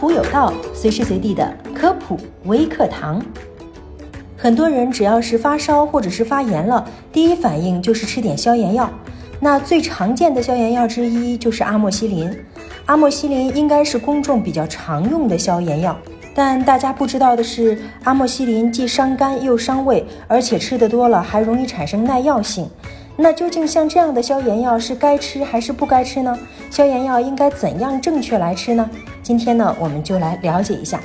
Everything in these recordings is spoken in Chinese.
普有道，随时随地的科普微课堂。很多人只要是发烧或者是发炎了，第一反应就是吃点消炎药。那最常见的消炎药之一就是阿莫西林。阿莫西林应该是公众比较常用的消炎药，但大家不知道的是，阿莫西林既伤肝又伤胃，而且吃的多了还容易产生耐药性。那究竟像这样的消炎药是该吃还是不该吃呢？消炎药应该怎样正确来吃呢？今天呢，我们就来了解一下。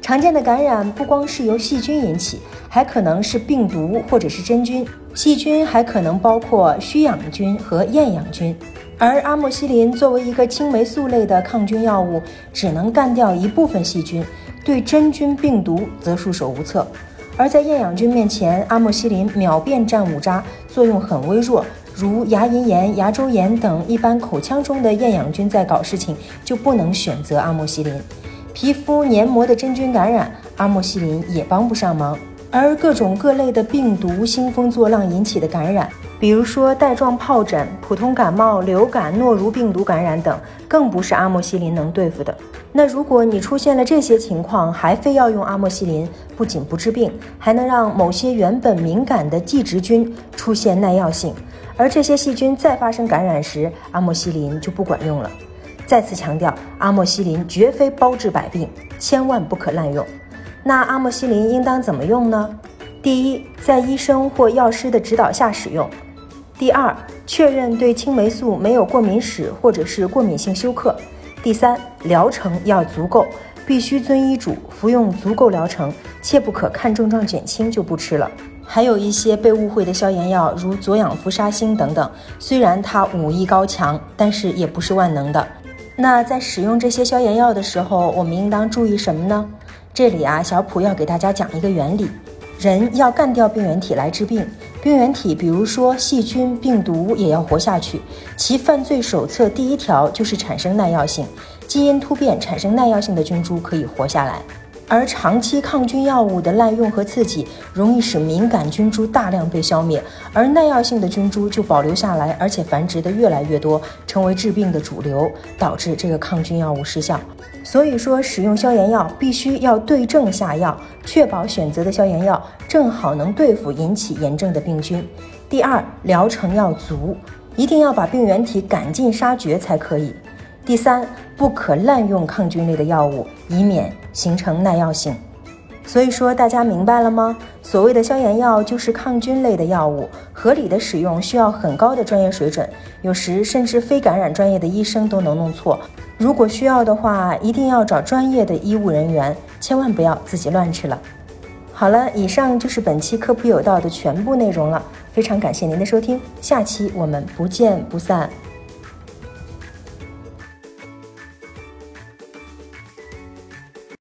常见的感染不光是由细菌引起，还可能是病毒或者是真菌。细菌还可能包括需氧菌和厌氧菌。而阿莫西林作为一个青霉素类的抗菌药物，只能干掉一部分细菌，对真菌病毒则束手无策。而在厌氧菌面前，阿莫西林秒变战五渣，作用很微弱。如牙龈炎、牙周炎等一般口腔中的厌氧菌在搞事情，就不能选择阿莫西林。皮肤黏膜的真菌感染，阿莫西林也帮不上忙。而各种各类的病毒兴风作浪引起的感染，比如说带状疱疹、普通感冒、流感、诺如病毒感染等，更不是阿莫西林能对付的。那如果你出现了这些情况，还非要用阿莫西林，不仅不治病，还能让某些原本敏感的寄殖菌出现耐药性，而这些细菌再发生感染时，阿莫西林就不管用了。再次强调，阿莫西林绝非包治百病，千万不可滥用。那阿莫西林应当怎么用呢？第一，在医生或药师的指导下使用。第二，确认对青霉素没有过敏史或者是过敏性休克。第三，疗程要足够，必须遵医嘱服用足够疗程，切不可看症状减轻就不吃了。还有一些被误会的消炎药，如左氧氟沙星等等，虽然它武艺高强，但是也不是万能的。那在使用这些消炎药的时候，我们应当注意什么呢？这里啊，小普要给大家讲一个原理：人要干掉病原体来治病。病原体，比如说细菌、病毒，也要活下去。其犯罪手册第一条就是产生耐药性，基因突变产生耐药性的菌株可以活下来。而长期抗菌药物的滥用和刺激，容易使敏感菌株大量被消灭，而耐药性的菌株就保留下来，而且繁殖的越来越多，成为治病的主流，导致这个抗菌药物失效。所以说，使用消炎药必须要对症下药，确保选择的消炎药正好能对付引起炎症的病菌。第二，疗程要足，一定要把病原体赶尽杀绝才可以。第三，不可滥用抗菌类的药物，以免形成耐药性。所以说，大家明白了吗？所谓的消炎药就是抗菌类的药物，合理的使用需要很高的专业水准，有时甚至非感染专业的医生都能弄错。如果需要的话，一定要找专业的医务人员，千万不要自己乱吃了。好了，以上就是本期科普有道的全部内容了，非常感谢您的收听，下期我们不见不散。